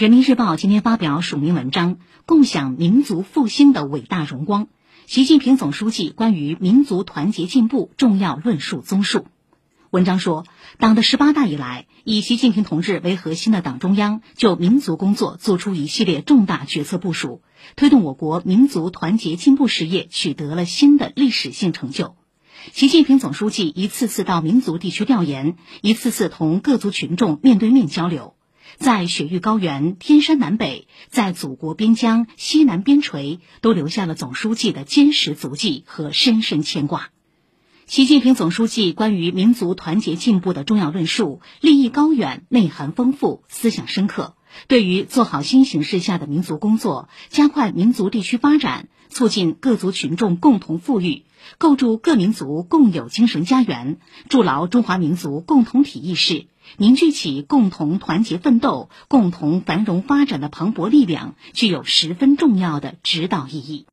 人民日报今天发表署名文章《共享民族复兴的伟大荣光》，习近平总书记关于民族团结进步重要论述综述。文章说，党的十八大以来，以习近平同志为核心的党中央就民族工作作出一系列重大决策部署，推动我国民族团结进步事业取得了新的历史性成就。习近平总书记一次次到民族地区调研，一次次同各族群众面对面交流。在雪域高原、天山南北，在祖国边疆西南边陲，都留下了总书记的坚实足迹和深深牵挂。习近平总书记关于民族团结进步的重要论述，立意高远，内涵丰富，思想深刻。对于做好新形势下的民族工作，加快民族地区发展，促进各族群众共同富裕，构筑各民族共有精神家园，筑牢中华民族共同体意识，凝聚起共同团结奋斗、共同繁荣发展的磅礴力量，具有十分重要的指导意义。